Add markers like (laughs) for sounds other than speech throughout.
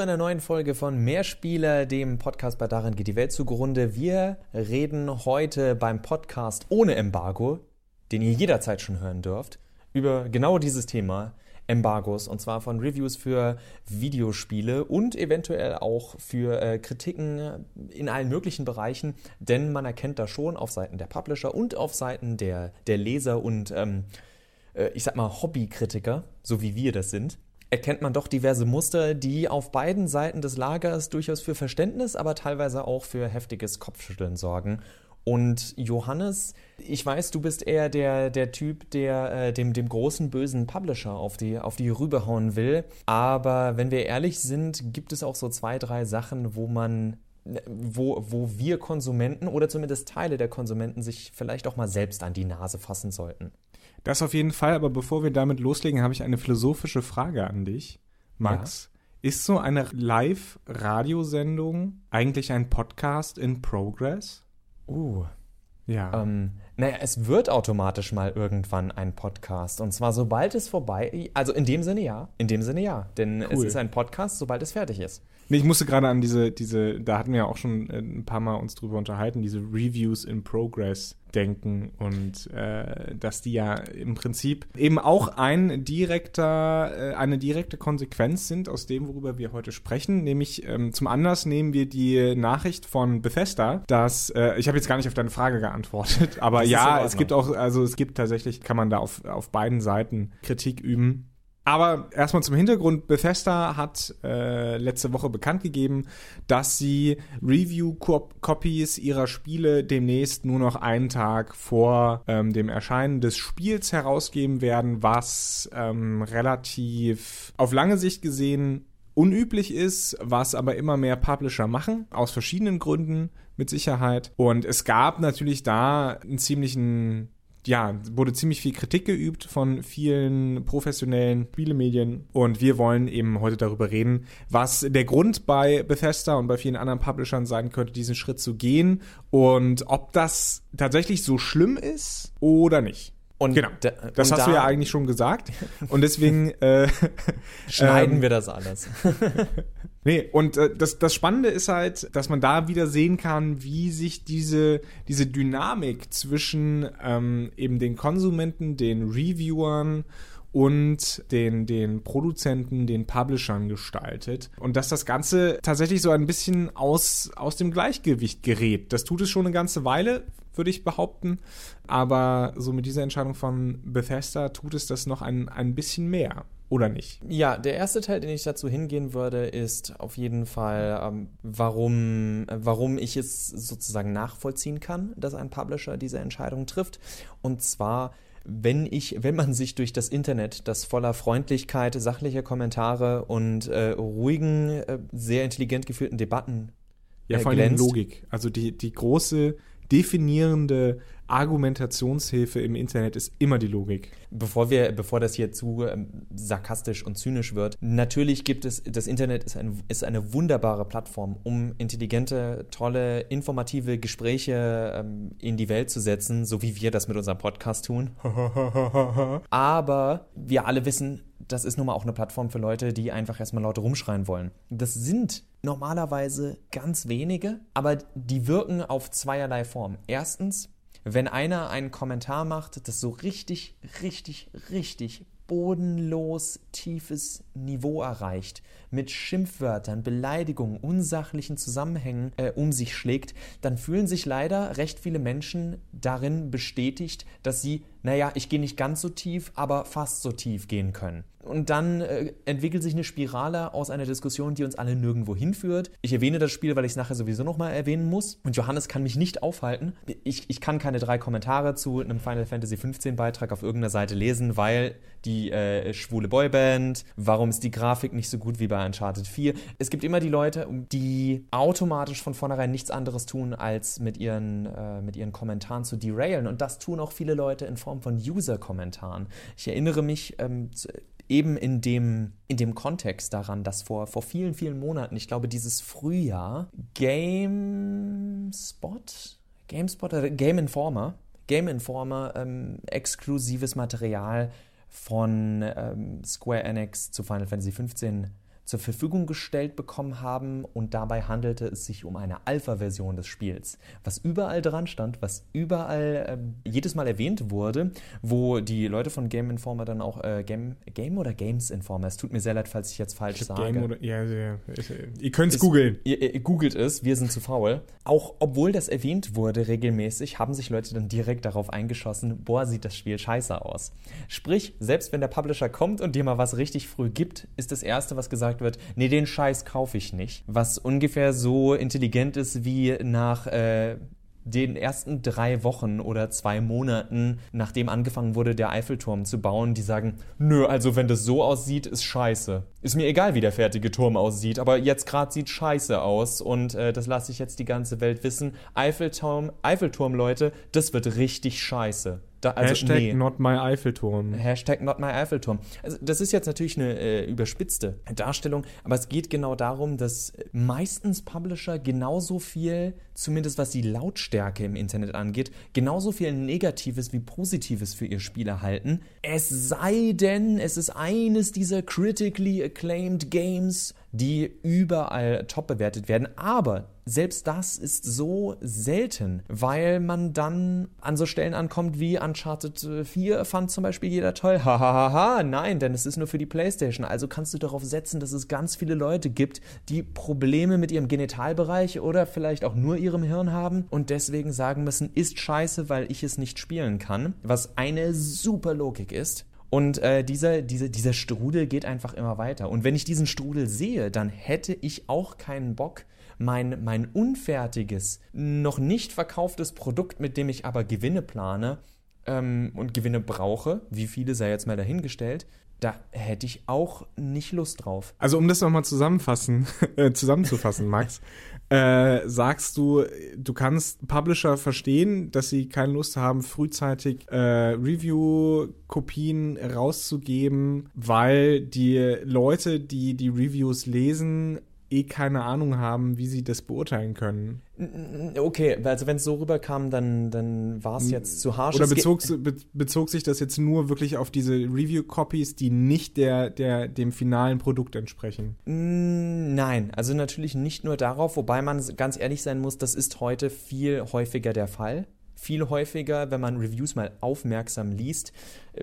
zu einer neuen Folge von Mehrspieler, dem Podcast bei Darin geht die Welt zugrunde. Wir reden heute beim Podcast ohne Embargo, den ihr jederzeit schon hören dürft, über genau dieses Thema Embargos und zwar von Reviews für Videospiele und eventuell auch für äh, Kritiken in allen möglichen Bereichen, denn man erkennt da schon auf Seiten der Publisher und auf Seiten der, der Leser und ähm, äh, ich sag mal Hobbykritiker, so wie wir das sind, erkennt man doch diverse Muster, die auf beiden Seiten des Lagers durchaus für Verständnis, aber teilweise auch für heftiges Kopfschütteln sorgen. Und Johannes, ich weiß, du bist eher der, der Typ, der äh, dem, dem großen bösen Publisher auf die, auf die rüberhauen will. Aber wenn wir ehrlich sind, gibt es auch so zwei, drei Sachen, wo man wo, wo wir Konsumenten oder zumindest Teile der Konsumenten sich vielleicht auch mal selbst an die Nase fassen sollten. Das auf jeden Fall, aber bevor wir damit loslegen, habe ich eine philosophische Frage an dich, Max. Ja? Ist so eine Live-Radiosendung eigentlich ein Podcast in Progress? Uh. Ja. Ähm, naja, es wird automatisch mal irgendwann ein Podcast. Und zwar sobald es vorbei, also in dem Sinne ja. In dem Sinne ja. Denn cool. es ist ein Podcast, sobald es fertig ist. Nee, ich musste gerade an diese, diese, da hatten wir ja auch schon äh, ein paar Mal uns drüber unterhalten, diese Reviews in Progress denken und äh, dass die ja im Prinzip eben auch ein direkter, äh, eine direkte Konsequenz sind aus dem, worüber wir heute sprechen. Nämlich ähm, zum Anlass nehmen wir die Nachricht von Bethesda, dass äh, ich habe jetzt gar nicht auf deine Frage geantwortet, (laughs) aber ja, es gibt auch, also es gibt tatsächlich, kann man da auf, auf beiden Seiten Kritik üben aber erstmal zum Hintergrund. Bethesda hat äh, letzte Woche bekannt gegeben, dass sie Review-Copies ihrer Spiele demnächst nur noch einen Tag vor ähm, dem Erscheinen des Spiels herausgeben werden, was ähm, relativ auf lange Sicht gesehen unüblich ist, was aber immer mehr Publisher machen, aus verschiedenen Gründen mit Sicherheit. Und es gab natürlich da einen ziemlichen ja, wurde ziemlich viel Kritik geübt von vielen professionellen Spielemedien und wir wollen eben heute darüber reden, was der Grund bei Bethesda und bei vielen anderen Publishern sein könnte, diesen Schritt zu gehen und ob das tatsächlich so schlimm ist oder nicht. Und genau, das und hast da, du ja eigentlich schon gesagt. (laughs) Und deswegen äh, (laughs) schneiden ähm, wir das alles. (laughs) nee, und äh, das, das Spannende ist halt, dass man da wieder sehen kann, wie sich diese, diese Dynamik zwischen ähm, eben den Konsumenten, den Reviewern und den, den Produzenten, den Publishern gestaltet. Und dass das Ganze tatsächlich so ein bisschen aus, aus dem Gleichgewicht gerät. Das tut es schon eine ganze Weile, würde ich behaupten. Aber so mit dieser Entscheidung von Bethesda tut es das noch ein, ein bisschen mehr. Oder nicht? Ja, der erste Teil, den ich dazu hingehen würde, ist auf jeden Fall, ähm, warum, warum ich es sozusagen nachvollziehen kann, dass ein Publisher diese Entscheidung trifft. Und zwar, wenn ich, wenn man sich durch das Internet, das voller Freundlichkeit, sachlicher Kommentare und äh, ruhigen, äh, sehr intelligent geführten Debatten ja, äh, vor allem Logik. Also die, die große definierende Argumentationshilfe im Internet ist immer die Logik. Bevor wir, bevor das hier zu ähm, sarkastisch und zynisch wird, natürlich gibt es, das Internet ist, ein, ist eine wunderbare Plattform, um intelligente, tolle, informative Gespräche ähm, in die Welt zu setzen, so wie wir das mit unserem Podcast tun. (laughs) Aber wir alle wissen, das ist nun mal auch eine Plattform für Leute, die einfach erstmal laut rumschreien wollen. Das sind normalerweise ganz wenige, aber die wirken auf zweierlei Form. Erstens, wenn einer einen Kommentar macht, das so richtig, richtig, richtig bodenlos tiefes Niveau erreicht, mit Schimpfwörtern, Beleidigungen, unsachlichen Zusammenhängen äh, um sich schlägt, dann fühlen sich leider recht viele Menschen darin bestätigt, dass sie, naja, ich gehe nicht ganz so tief, aber fast so tief gehen können. Und dann äh, entwickelt sich eine Spirale aus einer Diskussion, die uns alle nirgendwo hinführt. Ich erwähne das Spiel, weil ich es nachher sowieso nochmal erwähnen muss. Und Johannes kann mich nicht aufhalten. Ich, ich kann keine drei Kommentare zu einem Final Fantasy XV Beitrag auf irgendeiner Seite lesen, weil die äh, schwule Boyband, warum ist die Grafik nicht so gut wie bei Uncharted 4. Es gibt immer die Leute, die automatisch von vornherein nichts anderes tun, als mit ihren, äh, mit ihren Kommentaren zu derailen. Und das tun auch viele Leute in Form von User-Kommentaren. Ich erinnere mich ähm, eben in dem, in dem Kontext daran, dass vor, vor vielen, vielen Monaten, ich glaube dieses Frühjahr, GameSpot, GameSpot oder Game Informer, Game Informer ähm, exklusives Material von ähm, Square Enix zu Final Fantasy XV zur Verfügung gestellt bekommen haben und dabei handelte es sich um eine Alpha-Version des Spiels, was überall dran stand, was überall äh, jedes Mal erwähnt wurde, wo die Leute von Game Informer dann auch äh, Game, Game oder Games Informer, es tut mir sehr leid, falls ich jetzt falsch Ich sage. Game oder, ja, ja, ist, äh, ihr könnt es googeln. Ihr, ihr googelt es, wir sind zu faul. Auch obwohl das erwähnt wurde regelmäßig, haben sich Leute dann direkt darauf eingeschossen, boah, sieht das Spiel scheiße aus. Sprich, selbst wenn der Publisher kommt und dir mal was richtig früh gibt, ist das Erste, was gesagt wird, nee, den Scheiß kaufe ich nicht. Was ungefähr so intelligent ist wie nach... Äh, den ersten drei Wochen oder zwei Monaten, nachdem angefangen wurde, der Eiffelturm zu bauen, die sagen, nö, also wenn das so aussieht, ist scheiße. Ist mir egal, wie der fertige Turm aussieht, aber jetzt gerade sieht scheiße aus und äh, das lasse ich jetzt die ganze Welt wissen. Eiffelturm, Eiffelturm, Leute, das wird richtig scheiße. Da, also, Hashtag nee. not my Eiffelturm. Hashtag not my Eiffelturm. Also das ist jetzt natürlich eine äh, überspitzte Darstellung, aber es geht genau darum, dass meistens Publisher genauso viel, zumindest was die Lautstärke im Internet angeht, genauso viel Negatives wie Positives für ihr Spiel erhalten. Es sei denn, es ist eines dieser critically acclaimed Games, die überall top bewertet werden. Aber selbst das ist so selten, weil man dann an so Stellen ankommt wie Uncharted 4 fand zum Beispiel jeder toll. Hahaha, nein, denn es ist nur für die Playstation. Also kannst du darauf setzen, dass es ganz viele Leute gibt, die Probleme mit ihrem Genitalbereich oder vielleicht auch nur ihrem Hirn haben und deswegen sagen müssen, ist scheiße, weil ich es nicht spielen kann. Was eine super Logik ist. Und äh, dieser, dieser, dieser Strudel geht einfach immer weiter. Und wenn ich diesen Strudel sehe, dann hätte ich auch keinen Bock, mein, mein unfertiges, noch nicht verkauftes Produkt, mit dem ich aber Gewinne plane ähm, und Gewinne brauche, wie viele sei jetzt mal dahingestellt, da hätte ich auch nicht Lust drauf. Also um das nochmal zusammenfassen, (laughs) äh, zusammenzufassen, Max, (laughs) äh, sagst du, du kannst Publisher verstehen, dass sie keine Lust haben, frühzeitig äh, Review-Kopien rauszugeben, weil die Leute, die die Reviews lesen, eh keine Ahnung haben, wie sie das beurteilen können. Okay, also wenn es so rüberkam, dann, dann war es jetzt zu harsch. Oder bezog, be, bezog sich das jetzt nur wirklich auf diese Review-Copies, die nicht der, der, dem finalen Produkt entsprechen? Nein, also natürlich nicht nur darauf, wobei man ganz ehrlich sein muss, das ist heute viel häufiger der Fall. Viel häufiger, wenn man Reviews mal aufmerksam liest.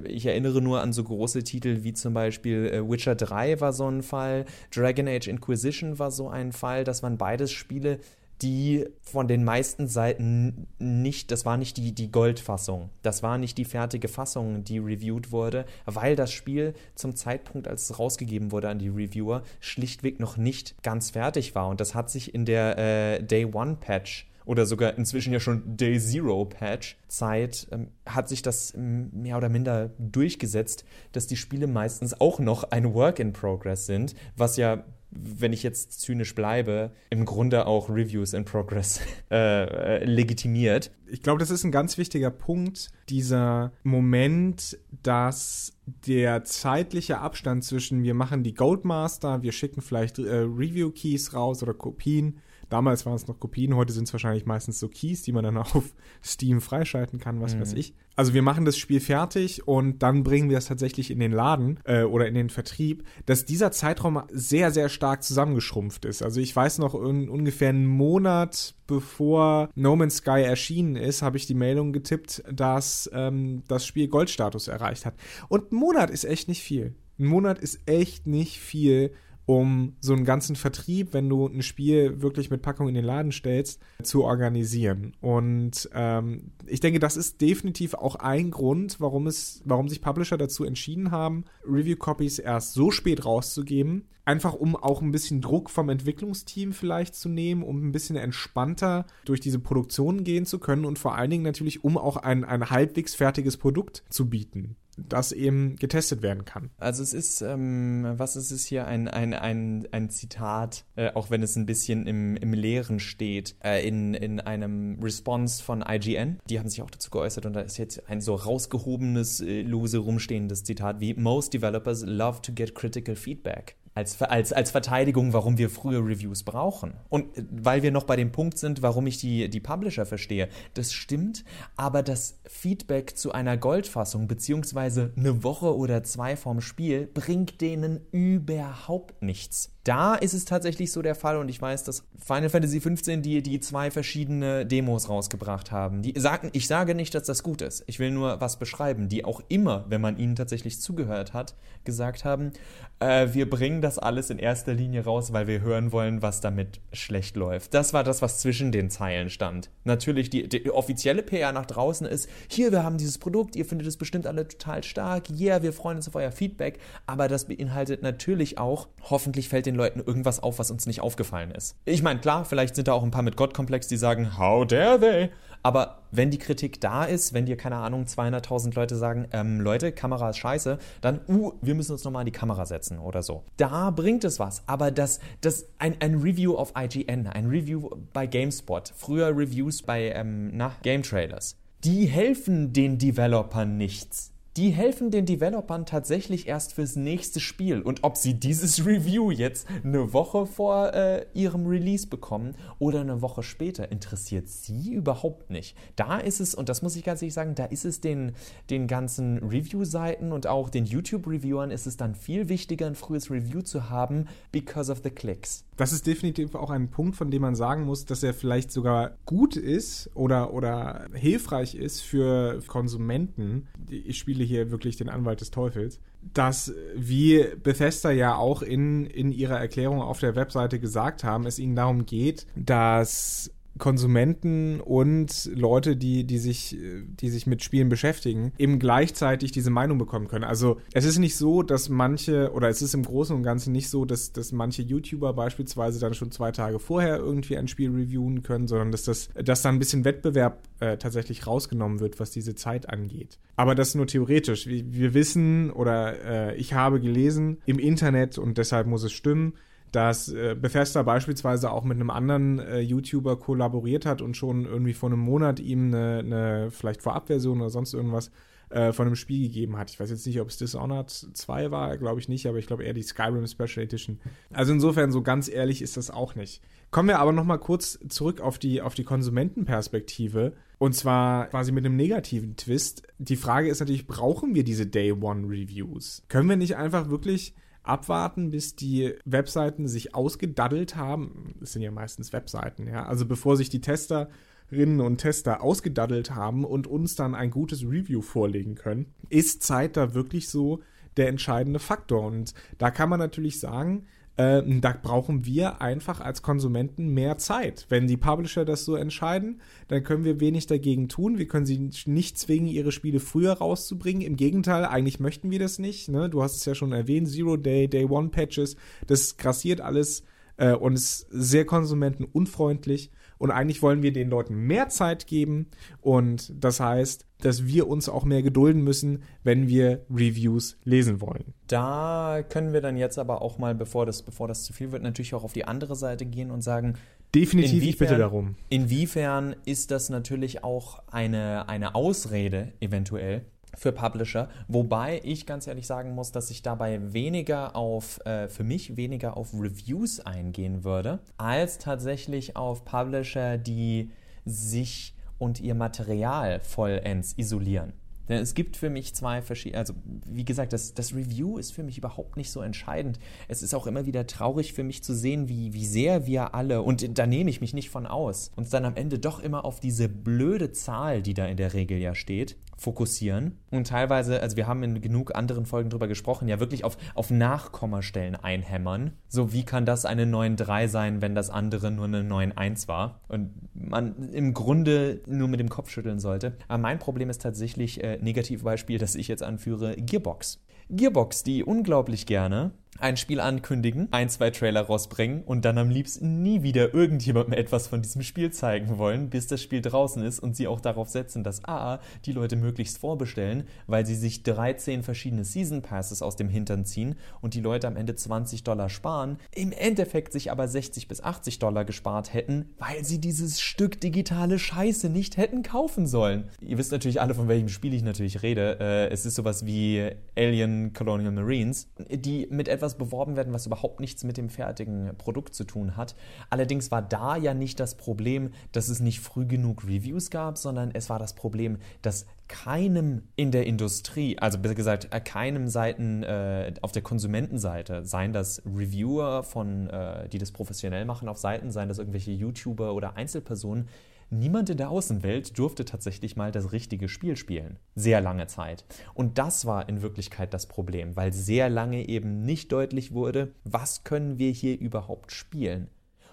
Ich erinnere nur an so große Titel wie zum Beispiel äh, Witcher 3 war so ein Fall, Dragon Age Inquisition war so ein Fall. Das waren beides Spiele, die von den meisten Seiten nicht, das war nicht die, die Goldfassung, das war nicht die fertige Fassung, die reviewed wurde, weil das Spiel zum Zeitpunkt, als es rausgegeben wurde an die Reviewer, schlichtweg noch nicht ganz fertig war. Und das hat sich in der äh, Day One Patch oder sogar inzwischen ja schon Day Zero Patch Zeit ähm, hat sich das ähm, mehr oder minder durchgesetzt, dass die Spiele meistens auch noch ein Work in Progress sind, was ja wenn ich jetzt zynisch bleibe, im Grunde auch Reviews in Progress (laughs) äh, äh, legitimiert. ich glaube, das ist ein ganz wichtiger Punkt, dieser Moment, dass der zeitliche Abstand zwischen wir machen die Goldmaster, wir schicken vielleicht äh, Review-Keys raus oder Kopien. Damals waren es noch Kopien, heute sind es wahrscheinlich meistens so Keys, die man dann (laughs) auf Steam freischalten kann, was weiß ich. Also wir machen das Spiel fertig und dann bringen wir es tatsächlich in den Laden äh, oder in den Vertrieb, dass dieser Zeitraum sehr, sehr stark zusammengeschrumpft ist. Also ich weiß noch un ungefähr einen Monat bevor No Man's Sky erschienen ist, habe ich die Meldung getippt, dass ähm, das Spiel Goldstatus erreicht hat. Und ein Monat ist echt nicht viel. Ein Monat ist echt nicht viel, um so einen ganzen Vertrieb, wenn du ein Spiel wirklich mit Packung in den Laden stellst, zu organisieren. Und ähm, ich denke, das ist definitiv auch ein Grund, warum es, warum sich Publisher dazu entschieden haben, Review-Copies erst so spät rauszugeben. Einfach um auch ein bisschen Druck vom Entwicklungsteam vielleicht zu nehmen, um ein bisschen entspannter durch diese Produktion gehen zu können und vor allen Dingen natürlich, um auch ein, ein halbwegs fertiges Produkt zu bieten, das eben getestet werden kann. Also es ist, ähm, was ist es hier, ein, ein, ein, ein Zitat, äh, auch wenn es ein bisschen im, im Leeren steht, äh, in, in einem Response von IGN. Die haben sich auch dazu geäußert und da ist jetzt ein so rausgehobenes, äh, lose rumstehendes Zitat wie Most developers love to get critical feedback. Als, als, als Verteidigung, warum wir frühe Reviews brauchen. Und äh, weil wir noch bei dem Punkt sind, warum ich die, die Publisher verstehe. Das stimmt, aber das Feedback zu einer Goldfassung, beziehungsweise eine Woche oder zwei vorm Spiel, bringt denen überhaupt nichts. Da ist es tatsächlich so der Fall und ich weiß, dass Final Fantasy XV die, die zwei verschiedene Demos rausgebracht haben. Die sagen, ich sage nicht, dass das gut ist. Ich will nur was beschreiben, die auch immer, wenn man ihnen tatsächlich zugehört hat, gesagt haben, äh, wir bringen das alles in erster Linie raus, weil wir hören wollen, was damit schlecht läuft. Das war das, was zwischen den Zeilen stand. Natürlich, die, die offizielle PR nach draußen ist, hier, wir haben dieses Produkt, ihr findet es bestimmt alle total stark, yeah, wir freuen uns auf euer Feedback, aber das beinhaltet natürlich auch, hoffentlich fällt den Leuten irgendwas auf, was uns nicht aufgefallen ist. Ich meine, klar, vielleicht sind da auch ein paar mit Gottkomplex, die sagen, how dare they? Aber wenn die Kritik da ist, wenn dir, keine Ahnung, 200.000 Leute sagen, ähm, Leute, Kamera ist scheiße, dann, uh, wir müssen uns nochmal in die Kamera setzen oder so. Da bringt es was. Aber das, das ein, ein Review auf IGN, ein Review bei GameSpot, früher Reviews bei, ähm, na, Game Trailers, die helfen den Developern nichts die helfen den Developern tatsächlich erst fürs nächste Spiel. Und ob sie dieses (laughs) Review jetzt eine Woche vor äh, ihrem Release bekommen oder eine Woche später, interessiert sie überhaupt nicht. Da ist es, und das muss ich ganz ehrlich sagen, da ist es den, den ganzen Review-Seiten und auch den YouTube-Reviewern ist es dann viel wichtiger, ein frühes Review zu haben, because of the clicks. Das ist definitiv auch ein Punkt, von dem man sagen muss, dass er vielleicht sogar gut ist oder, oder hilfreich ist für Konsumenten. Ich spiele hier wirklich den Anwalt des Teufels. Dass, wie Bethesda ja auch in, in ihrer Erklärung auf der Webseite gesagt haben, es ihnen darum geht, dass Konsumenten und Leute, die, die, sich, die sich mit Spielen beschäftigen, eben gleichzeitig diese Meinung bekommen können. Also es ist nicht so, dass manche, oder es ist im Großen und Ganzen nicht so, dass, dass manche YouTuber beispielsweise dann schon zwei Tage vorher irgendwie ein Spiel reviewen können, sondern dass, das, dass da ein bisschen Wettbewerb äh, tatsächlich rausgenommen wird, was diese Zeit angeht. Aber das nur theoretisch. Wir, wir wissen oder äh, ich habe gelesen im Internet und deshalb muss es stimmen, dass äh, Bethesda beispielsweise auch mit einem anderen äh, YouTuber kollaboriert hat und schon irgendwie vor einem Monat ihm eine, eine vielleicht Vorabversion oder sonst irgendwas äh, von einem Spiel gegeben hat. Ich weiß jetzt nicht, ob es Dishonored 2 war, glaube ich nicht, aber ich glaube eher die Skyrim Special Edition. Also insofern, so ganz ehrlich ist das auch nicht. Kommen wir aber noch mal kurz zurück auf die, auf die Konsumentenperspektive. Und zwar quasi mit einem negativen Twist. Die Frage ist natürlich, brauchen wir diese Day One Reviews? Können wir nicht einfach wirklich abwarten, bis die Webseiten sich ausgedaddelt haben. Das sind ja meistens Webseiten, ja. Also bevor sich die Testerinnen und Tester ausgedaddelt haben und uns dann ein gutes Review vorlegen können, ist Zeit da wirklich so der entscheidende Faktor. Und da kann man natürlich sagen, äh, da brauchen wir einfach als Konsumenten mehr Zeit. Wenn die Publisher das so entscheiden, dann können wir wenig dagegen tun. Wir können sie nicht zwingen, ihre Spiele früher rauszubringen. Im Gegenteil, eigentlich möchten wir das nicht. Ne? Du hast es ja schon erwähnt, Zero Day, Day One Patches, das grassiert alles äh, und ist sehr konsumentenunfreundlich. Und eigentlich wollen wir den Leuten mehr Zeit geben. Und das heißt, dass wir uns auch mehr gedulden müssen, wenn wir Reviews lesen wollen. Da können wir dann jetzt aber auch mal, bevor das, bevor das zu viel wird, natürlich auch auf die andere Seite gehen und sagen, Definitiv, ich bitte darum. Inwiefern ist das natürlich auch eine, eine Ausrede eventuell für Publisher, wobei ich ganz ehrlich sagen muss, dass ich dabei weniger auf, äh, für mich weniger auf Reviews eingehen würde, als tatsächlich auf Publisher, die sich und ihr Material vollends isolieren. Denn es gibt für mich zwei verschiedene, also wie gesagt, das, das Review ist für mich überhaupt nicht so entscheidend. Es ist auch immer wieder traurig für mich zu sehen, wie, wie sehr wir alle, und da nehme ich mich nicht von aus, uns dann am Ende doch immer auf diese blöde Zahl, die da in der Regel ja steht, fokussieren und teilweise, also wir haben in genug anderen Folgen drüber gesprochen, ja wirklich auf, auf Nachkommastellen einhämmern. So wie kann das eine 9.3 sein, wenn das andere nur eine 9.1 war und man im Grunde nur mit dem Kopf schütteln sollte. Aber mein Problem ist tatsächlich, äh, Negativbeispiel, das ich jetzt anführe, Gearbox. Gearbox, die unglaublich gerne ein Spiel ankündigen, ein, zwei Trailer rausbringen und dann am liebsten nie wieder irgendjemandem etwas von diesem Spiel zeigen wollen, bis das Spiel draußen ist und sie auch darauf setzen, dass A, die Leute möglichst vorbestellen, weil sie sich 13 verschiedene Season Passes aus dem Hintern ziehen und die Leute am Ende 20 Dollar sparen, im Endeffekt sich aber 60 bis 80 Dollar gespart hätten, weil sie dieses Stück digitale Scheiße nicht hätten kaufen sollen. Ihr wisst natürlich alle, von welchem Spiel ich natürlich rede. Äh, es ist sowas wie Alien Colonial Marines, die mit etwas etwas beworben werden, was überhaupt nichts mit dem fertigen Produkt zu tun hat. Allerdings war da ja nicht das Problem, dass es nicht früh genug Reviews gab, sondern es war das Problem, dass keinem in der Industrie, also besser gesagt, äh, keinem Seiten äh, auf der Konsumentenseite, seien das Reviewer von, äh, die das professionell machen auf Seiten, seien das irgendwelche YouTuber oder Einzelpersonen, Niemand in der Außenwelt durfte tatsächlich mal das richtige Spiel spielen. Sehr lange Zeit. Und das war in Wirklichkeit das Problem, weil sehr lange eben nicht deutlich wurde, was können wir hier überhaupt spielen.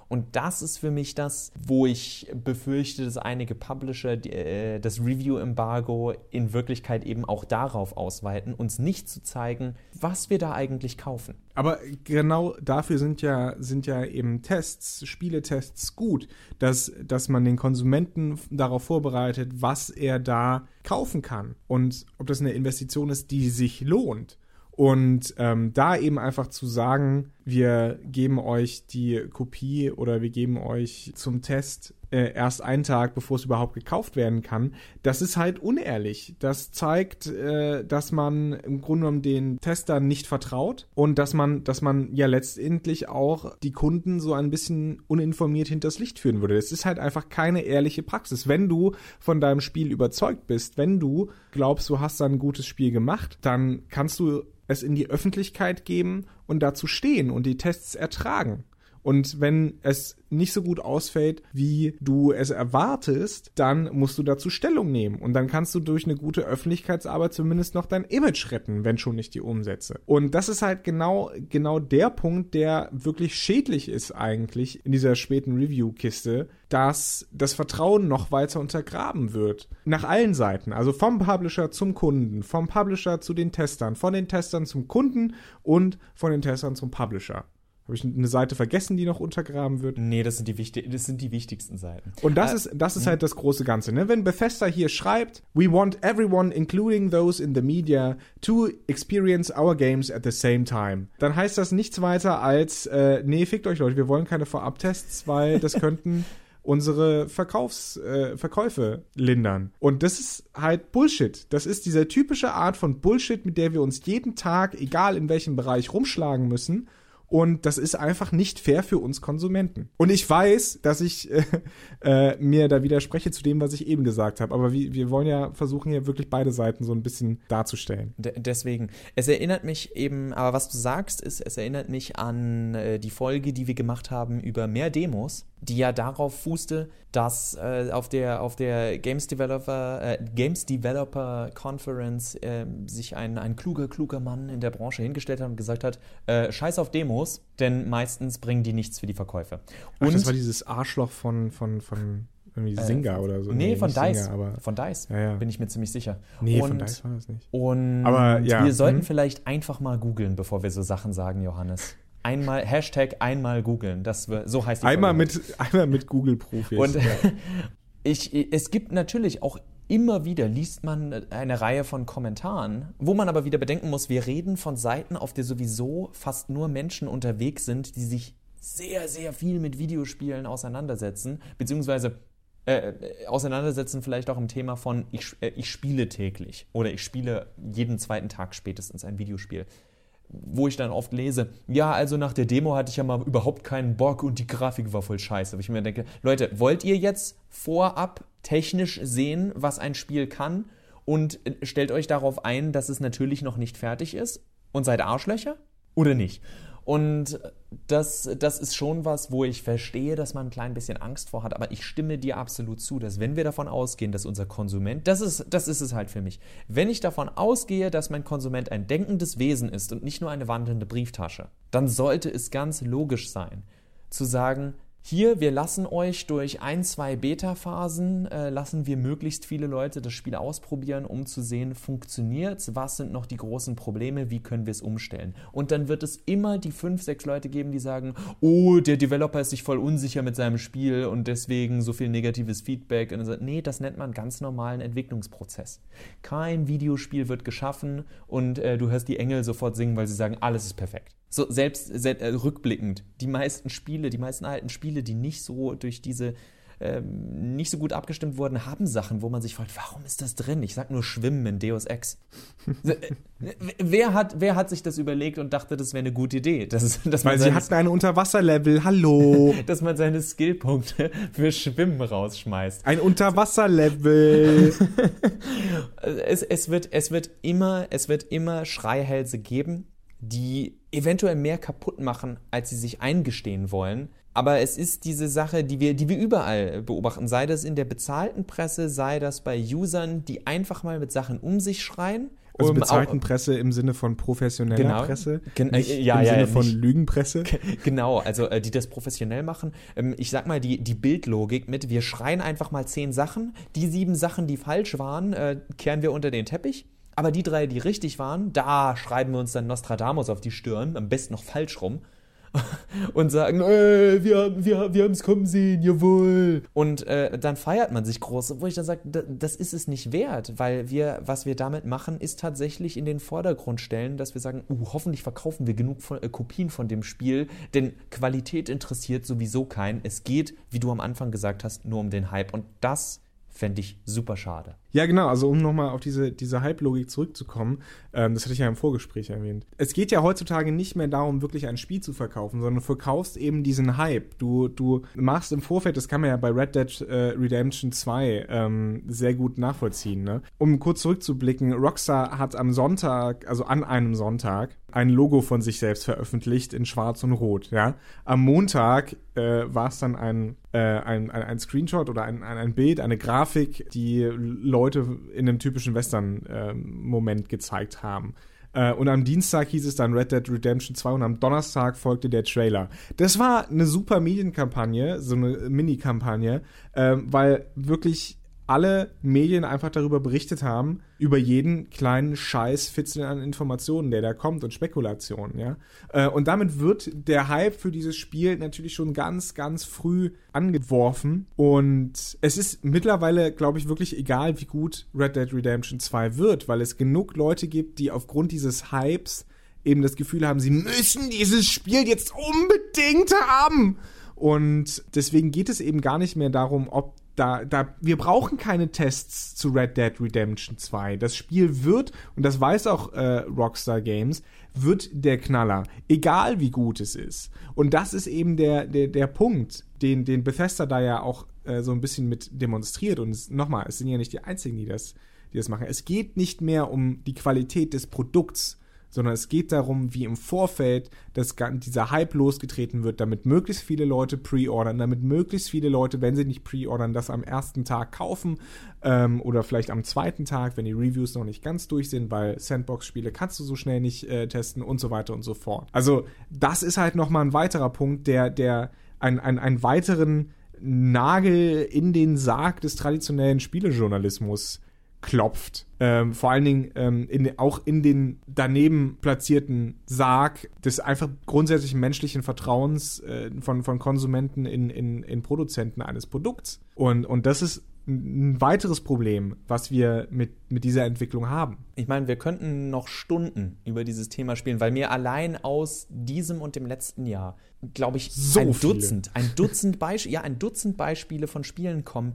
Und das ist für mich das, wo ich befürchte, dass einige Publisher äh, das Review-Embargo in Wirklichkeit eben auch darauf ausweiten, uns nicht zu zeigen, was wir da eigentlich kaufen. Aber genau dafür sind ja, sind ja eben Tests, Spieletests gut, dass, dass man den Konsumenten darauf vorbereitet, was er da kaufen kann und ob das eine Investition ist, die sich lohnt. Und ähm, da eben einfach zu sagen, wir geben euch die Kopie oder wir geben euch zum Test äh, erst einen Tag, bevor es überhaupt gekauft werden kann, das ist halt unehrlich. Das zeigt, äh, dass man im Grunde genommen den Testern nicht vertraut und dass man, dass man ja letztendlich auch die Kunden so ein bisschen uninformiert hinters Licht führen würde. Es ist halt einfach keine ehrliche Praxis. Wenn du von deinem Spiel überzeugt bist, wenn du glaubst, du hast da ein gutes Spiel gemacht, dann kannst du es in die Öffentlichkeit geben und dazu stehen und die Tests ertragen. Und wenn es nicht so gut ausfällt, wie du es erwartest, dann musst du dazu Stellung nehmen. Und dann kannst du durch eine gute Öffentlichkeitsarbeit zumindest noch dein Image retten, wenn schon nicht die Umsätze. Und das ist halt genau, genau der Punkt, der wirklich schädlich ist eigentlich in dieser späten Review-Kiste, dass das Vertrauen noch weiter untergraben wird. Nach allen Seiten. Also vom Publisher zum Kunden, vom Publisher zu den Testern, von den Testern zum Kunden und von den Testern zum Publisher. Habe ich eine Seite vergessen, die noch untergraben wird? Nee, das sind die, wichtig das sind die wichtigsten Seiten. Und das äh, ist, das ist hm. halt das große Ganze. Ne? Wenn Bethesda hier schreibt, we want everyone, including those in the media, to experience our games at the same time, dann heißt das nichts weiter als, äh, nee, fickt euch Leute, wir wollen keine Vorabtests, weil das (laughs) könnten unsere Verkaufs, äh, Verkäufe lindern. Und das ist halt Bullshit. Das ist diese typische Art von Bullshit, mit der wir uns jeden Tag, egal in welchem Bereich, rumschlagen müssen und das ist einfach nicht fair für uns Konsumenten. Und ich weiß, dass ich äh, äh, mir da widerspreche zu dem, was ich eben gesagt habe. Aber wie, wir wollen ja versuchen, hier wirklich beide Seiten so ein bisschen darzustellen. D deswegen. Es erinnert mich eben, aber was du sagst, ist, es erinnert mich an äh, die Folge, die wir gemacht haben über mehr Demos die ja darauf fußte, dass äh, auf der, auf der Games Developer, äh, Games Developer Conference äh, sich ein, ein kluger, kluger Mann in der Branche hingestellt hat und gesagt hat, äh, scheiß auf Demos, denn meistens bringen die nichts für die Verkäufe. Und Ach, das war dieses Arschloch von, von, von irgendwie äh, Singer oder so. Nee, nee von Dice. Singer, von Dice, ja, ja. bin ich mir ziemlich sicher. Nee, und, von Dice war das nicht. Und aber, ja. wir sollten hm? vielleicht einfach mal googeln, bevor wir so Sachen sagen, Johannes einmal, Hashtag einmal googeln. Das, so heißt die einmal Folge. mit Einmal mit Google-Profis. Und ja. (laughs) ich, es gibt natürlich auch immer wieder liest man eine Reihe von Kommentaren, wo man aber wieder bedenken muss, wir reden von Seiten, auf der sowieso fast nur Menschen unterwegs sind, die sich sehr, sehr viel mit Videospielen auseinandersetzen, beziehungsweise äh, auseinandersetzen vielleicht auch im Thema von ich, äh, ich spiele täglich oder ich spiele jeden zweiten Tag spätestens ein Videospiel wo ich dann oft lese, ja, also nach der Demo hatte ich ja mal überhaupt keinen Bock und die Grafik war voll scheiße. Aber ich mir denke, Leute, wollt ihr jetzt vorab technisch sehen, was ein Spiel kann und stellt euch darauf ein, dass es natürlich noch nicht fertig ist und seid Arschlöcher oder nicht? Und das, das ist schon was, wo ich verstehe, dass man ein klein bisschen Angst vor hat, aber ich stimme dir absolut zu, dass wenn wir davon ausgehen, dass unser Konsument, das ist, das ist es halt für mich, wenn ich davon ausgehe, dass mein Konsument ein denkendes Wesen ist und nicht nur eine wandelnde Brieftasche, dann sollte es ganz logisch sein, zu sagen, hier, wir lassen euch durch ein, zwei Beta-Phasen, äh, lassen wir möglichst viele Leute das Spiel ausprobieren, um zu sehen, funktioniert was sind noch die großen Probleme, wie können wir es umstellen. Und dann wird es immer die fünf, sechs Leute geben, die sagen, oh, der Developer ist sich voll unsicher mit seinem Spiel und deswegen so viel negatives Feedback. Und sagt, nee, das nennt man ganz normalen Entwicklungsprozess. Kein Videospiel wird geschaffen und äh, du hörst die Engel sofort singen, weil sie sagen, alles ist perfekt. So selbst, selbst äh, rückblickend, die meisten Spiele, die meisten alten Spiele, die nicht so durch diese ähm, nicht so gut abgestimmt wurden, haben Sachen, wo man sich fragt, warum ist das drin? Ich sag nur Schwimmen in Deus Ex. Äh, wer, hat, wer hat sich das überlegt und dachte, das wäre eine gute Idee? Das, dass Weil sie hatten ein Unterwasserlevel, hallo. (laughs) dass man seine Skillpunkte für Schwimmen rausschmeißt. Ein Unterwasserlevel. (laughs) es, es, wird, es, wird immer, es wird immer Schreihälse geben, die eventuell mehr kaputt machen, als sie sich eingestehen wollen. Aber es ist diese Sache, die wir, die wir überall beobachten, sei das in der bezahlten Presse, sei das bei Usern, die einfach mal mit Sachen um sich schreien. Also um, bezahlten auch, Presse im Sinne von professioneller genau, Presse, gen nicht ja, im ja, Sinne ja, von Lügenpresse. (laughs) Genau, also äh, die das professionell machen. Ähm, ich sag mal, die, die Bildlogik mit, wir schreien einfach mal zehn Sachen, die sieben Sachen, die falsch waren, äh, kehren wir unter den Teppich. Aber die drei, die richtig waren, da schreiben wir uns dann Nostradamus auf die Stirn, am besten noch falsch rum. (laughs) und sagen, äh, wir, wir, wir haben es kommen sehen, jawohl. Und äh, dann feiert man sich groß, wo ich dann sage, das ist es nicht wert, weil wir, was wir damit machen, ist tatsächlich in den Vordergrund stellen, dass wir sagen, uh, hoffentlich verkaufen wir genug von, äh, Kopien von dem Spiel, denn Qualität interessiert sowieso keinen. Es geht, wie du am Anfang gesagt hast, nur um den Hype. Und das fände ich super schade. Ja, genau. Also um nochmal auf diese, diese Hype-Logik zurückzukommen, ähm, das hatte ich ja im Vorgespräch erwähnt. Es geht ja heutzutage nicht mehr darum, wirklich ein Spiel zu verkaufen, sondern du verkaufst eben diesen Hype. Du, du machst im Vorfeld, das kann man ja bei Red Dead äh, Redemption 2 ähm, sehr gut nachvollziehen. Ne? Um kurz zurückzublicken, Rockstar hat am Sonntag, also an einem Sonntag, ein Logo von sich selbst veröffentlicht in Schwarz und Rot. Ja? Am Montag äh, war es dann ein, äh, ein, ein, ein, Screenshot oder ein, ein, ein Bild, eine Grafik, die Leute in einem typischen Western-Moment ähm, gezeigt haben. Äh, und am Dienstag hieß es dann Red Dead Redemption 2 und am Donnerstag folgte der Trailer. Das war eine super Medienkampagne, so eine Mini-Kampagne, äh, weil wirklich alle Medien einfach darüber berichtet haben, über jeden kleinen Scheiß Fitzel an Informationen, der da kommt und Spekulationen, ja. Äh, und damit wird der Hype für dieses Spiel natürlich schon ganz, ganz früh angeworfen. Und es ist mittlerweile, glaube ich, wirklich egal, wie gut Red Dead Redemption 2 wird, weil es genug Leute gibt, die aufgrund dieses Hypes eben das Gefühl haben, sie müssen dieses Spiel jetzt unbedingt haben. Und deswegen geht es eben gar nicht mehr darum, ob da, da, wir brauchen keine Tests zu Red Dead Redemption 2. Das Spiel wird, und das weiß auch äh, Rockstar Games, wird der Knaller. Egal wie gut es ist. Und das ist eben der, der, der Punkt, den, den Bethesda da ja auch äh, so ein bisschen mit demonstriert. Und nochmal, es sind ja nicht die einzigen, die das, die das machen. Es geht nicht mehr um die Qualität des Produkts, sondern es geht darum, wie im Vorfeld das, dieser Hype losgetreten wird, damit möglichst viele Leute pre-ordern, damit möglichst viele Leute, wenn sie nicht pre-ordern, das am ersten Tag kaufen ähm, oder vielleicht am zweiten Tag, wenn die Reviews noch nicht ganz durch sind, weil Sandbox-Spiele kannst du so schnell nicht äh, testen und so weiter und so fort. Also das ist halt nochmal ein weiterer Punkt, der, der ein, ein, einen weiteren Nagel in den Sarg des traditionellen Spielejournalismus klopft. Ähm, vor allen Dingen ähm, in, auch in den daneben platzierten Sarg des einfach grundsätzlichen menschlichen Vertrauens äh, von, von Konsumenten in, in, in Produzenten eines Produkts. Und, und das ist ein weiteres Problem, was wir mit, mit dieser Entwicklung haben. Ich meine, wir könnten noch Stunden über dieses Thema spielen, weil mir allein aus diesem und dem letzten Jahr, glaube ich, so ein viele. Dutzend, ein Dutzend Beispiele, ja, ein Dutzend Beispiele von Spielen kommen,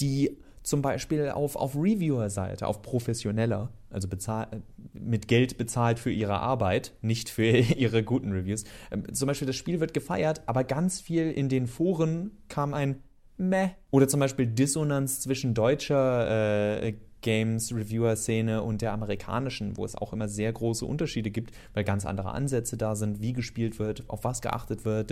die zum Beispiel auf, auf Reviewer-Seite, auf professioneller, also bezahl, mit Geld bezahlt für ihre Arbeit, nicht für (laughs) ihre guten Reviews. Ähm, zum Beispiel das Spiel wird gefeiert, aber ganz viel in den Foren kam ein Meh. Oder zum Beispiel Dissonanz zwischen deutscher äh, Games-Reviewer-Szene und der amerikanischen, wo es auch immer sehr große Unterschiede gibt, weil ganz andere Ansätze da sind, wie gespielt wird, auf was geachtet wird.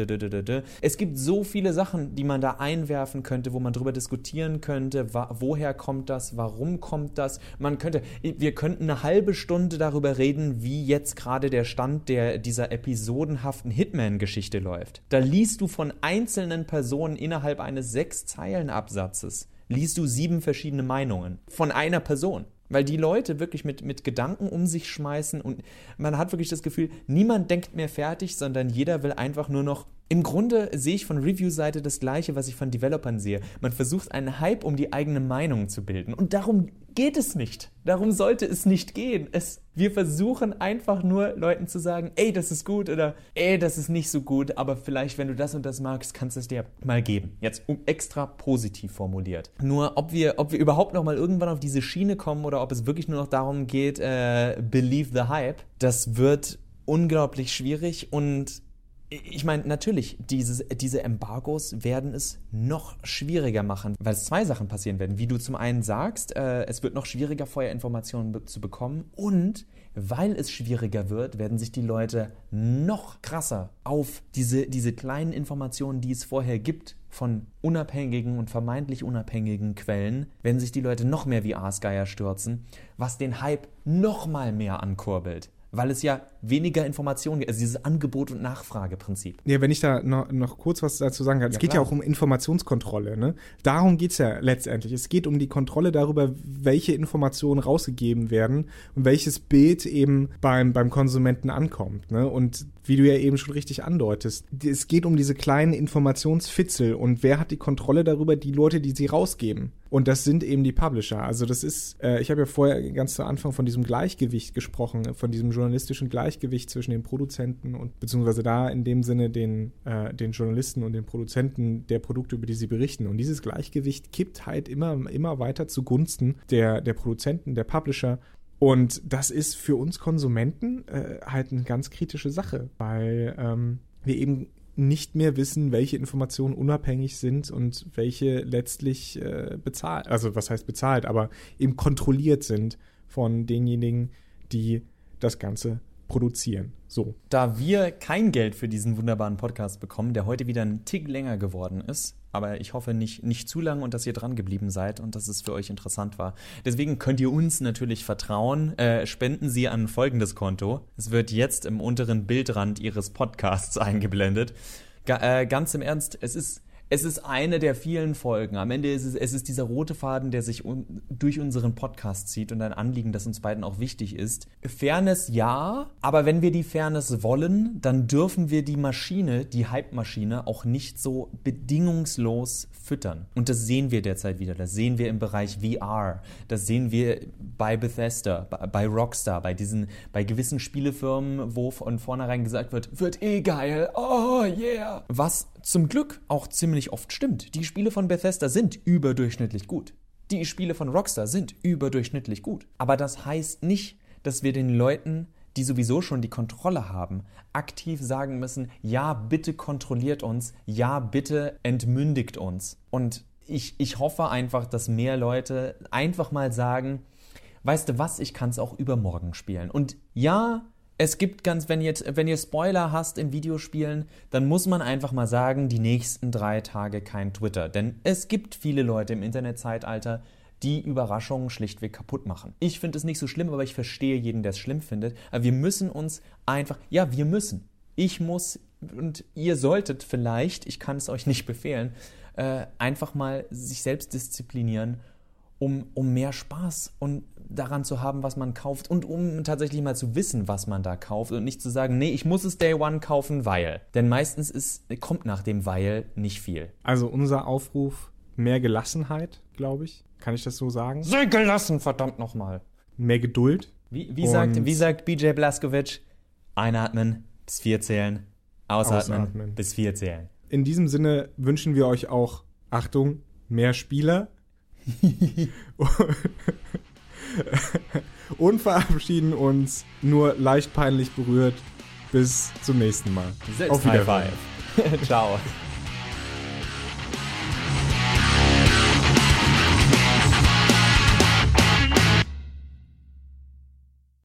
Es gibt so viele Sachen, die man da einwerfen könnte, wo man darüber diskutieren könnte, woher kommt das, warum kommt das. Man könnte, wir könnten eine halbe Stunde darüber reden, wie jetzt gerade der Stand der, dieser episodenhaften Hitman-Geschichte läuft. Da liest du von einzelnen Personen innerhalb eines Sechs-Zeilen-Absatzes liest du sieben verschiedene Meinungen von einer Person. Weil die Leute wirklich mit, mit Gedanken um sich schmeißen und man hat wirklich das Gefühl, niemand denkt mehr fertig, sondern jeder will einfach nur noch Im Grunde sehe ich von Review-Seite das Gleiche, was ich von Developern sehe. Man versucht einen Hype um die eigene Meinung zu bilden. Und darum geht es nicht. Darum sollte es nicht gehen. Es, wir versuchen einfach nur Leuten zu sagen, ey, das ist gut oder ey, das ist nicht so gut, aber vielleicht, wenn du das und das magst, kannst du es dir mal geben. Jetzt um extra positiv formuliert. Nur, ob wir, ob wir überhaupt noch mal irgendwann auf diese Schiene kommen oder ob es wirklich nur noch darum geht, äh, believe the hype, das wird unglaublich schwierig und ich meine, natürlich, dieses, diese Embargos werden es noch schwieriger machen, weil es zwei Sachen passieren werden. Wie du zum einen sagst, äh, es wird noch schwieriger, vorher Informationen be zu bekommen und weil es schwieriger wird, werden sich die Leute noch krasser auf diese, diese kleinen Informationen, die es vorher gibt, von unabhängigen und vermeintlich unabhängigen Quellen, werden sich die Leute noch mehr wie Aasgeier stürzen, was den Hype noch mal mehr ankurbelt weil es ja weniger Informationen gibt, also dieses Angebot- und Nachfrageprinzip. Ja, wenn ich da noch, noch kurz was dazu sagen kann. Ja, es geht klar. ja auch um Informationskontrolle. Ne? Darum geht es ja letztendlich. Es geht um die Kontrolle darüber, welche Informationen rausgegeben werden und welches Bild eben beim, beim Konsumenten ankommt. Ne? Und wie du ja eben schon richtig andeutest, es geht um diese kleinen Informationsfitzel und wer hat die Kontrolle darüber? Die Leute, die sie rausgeben. Und das sind eben die Publisher. Also das ist, äh, ich habe ja vorher ganz zu Anfang von diesem Gleichgewicht gesprochen, von diesem journalistischen Gleichgewicht zwischen den Produzenten und beziehungsweise da in dem Sinne den, äh, den Journalisten und den Produzenten der Produkte, über die sie berichten. Und dieses Gleichgewicht kippt halt immer, immer weiter zugunsten der, der Produzenten, der Publisher. Und das ist für uns Konsumenten äh, halt eine ganz kritische Sache, weil ähm, wir eben nicht mehr wissen, welche Informationen unabhängig sind und welche letztlich äh, bezahlt, also was heißt bezahlt, aber eben kontrolliert sind von denjenigen, die das Ganze produzieren. So. Da wir kein Geld für diesen wunderbaren Podcast bekommen, der heute wieder ein Tick länger geworden ist, aber ich hoffe nicht, nicht zu lang und dass ihr dran geblieben seid und dass es für euch interessant war. Deswegen könnt ihr uns natürlich vertrauen. Äh, spenden Sie an folgendes Konto. Es wird jetzt im unteren Bildrand Ihres Podcasts (laughs) eingeblendet. Ga äh, ganz im Ernst, es ist es ist eine der vielen Folgen. Am Ende ist es, es ist dieser rote Faden, der sich un durch unseren Podcast zieht und ein Anliegen, das uns beiden auch wichtig ist. Fairness ja, aber wenn wir die Fairness wollen, dann dürfen wir die Maschine, die Hype-Maschine, auch nicht so bedingungslos füttern. Und das sehen wir derzeit wieder. Das sehen wir im Bereich VR. Das sehen wir bei Bethesda, bei Rockstar, bei diesen, bei gewissen Spielefirmen, wo von vornherein gesagt wird, wird eh geil. Oh yeah. Was zum Glück auch ziemlich oft stimmt. Die Spiele von Bethesda sind überdurchschnittlich gut. Die Spiele von Rockstar sind überdurchschnittlich gut. Aber das heißt nicht, dass wir den Leuten, die sowieso schon die Kontrolle haben, aktiv sagen müssen, ja, bitte kontrolliert uns, ja, bitte entmündigt uns. Und ich, ich hoffe einfach, dass mehr Leute einfach mal sagen, weißt du was, ich kann es auch übermorgen spielen. Und ja, es gibt ganz, wenn jetzt, wenn ihr Spoiler hast in Videospielen, dann muss man einfach mal sagen, die nächsten drei Tage kein Twitter. Denn es gibt viele Leute im Internetzeitalter, die Überraschungen schlichtweg kaputt machen. Ich finde es nicht so schlimm, aber ich verstehe jeden, der es schlimm findet. Aber wir müssen uns einfach, ja, wir müssen. Ich muss und ihr solltet vielleicht, ich kann es euch nicht befehlen, äh, einfach mal sich selbst disziplinieren um, um mehr Spaß und daran zu haben, was man kauft und um tatsächlich mal zu wissen, was man da kauft und nicht zu sagen, nee, ich muss es Day One kaufen, weil. Denn meistens ist, kommt nach dem Weil nicht viel. Also unser Aufruf, mehr Gelassenheit, glaube ich. Kann ich das so sagen? Sehr gelassen, verdammt nochmal. Mehr Geduld. Wie, wie, sagt, wie sagt BJ Blaskovic? Einatmen, bis vier zählen. Ausatmen, ausatmen, bis vier zählen. In diesem Sinne wünschen wir euch auch, Achtung, mehr Spieler (laughs) (laughs) und verabschieden uns nur leicht peinlich berührt. Bis zum nächsten Mal. Selbst Auf Wiedersehen. (laughs) Ciao.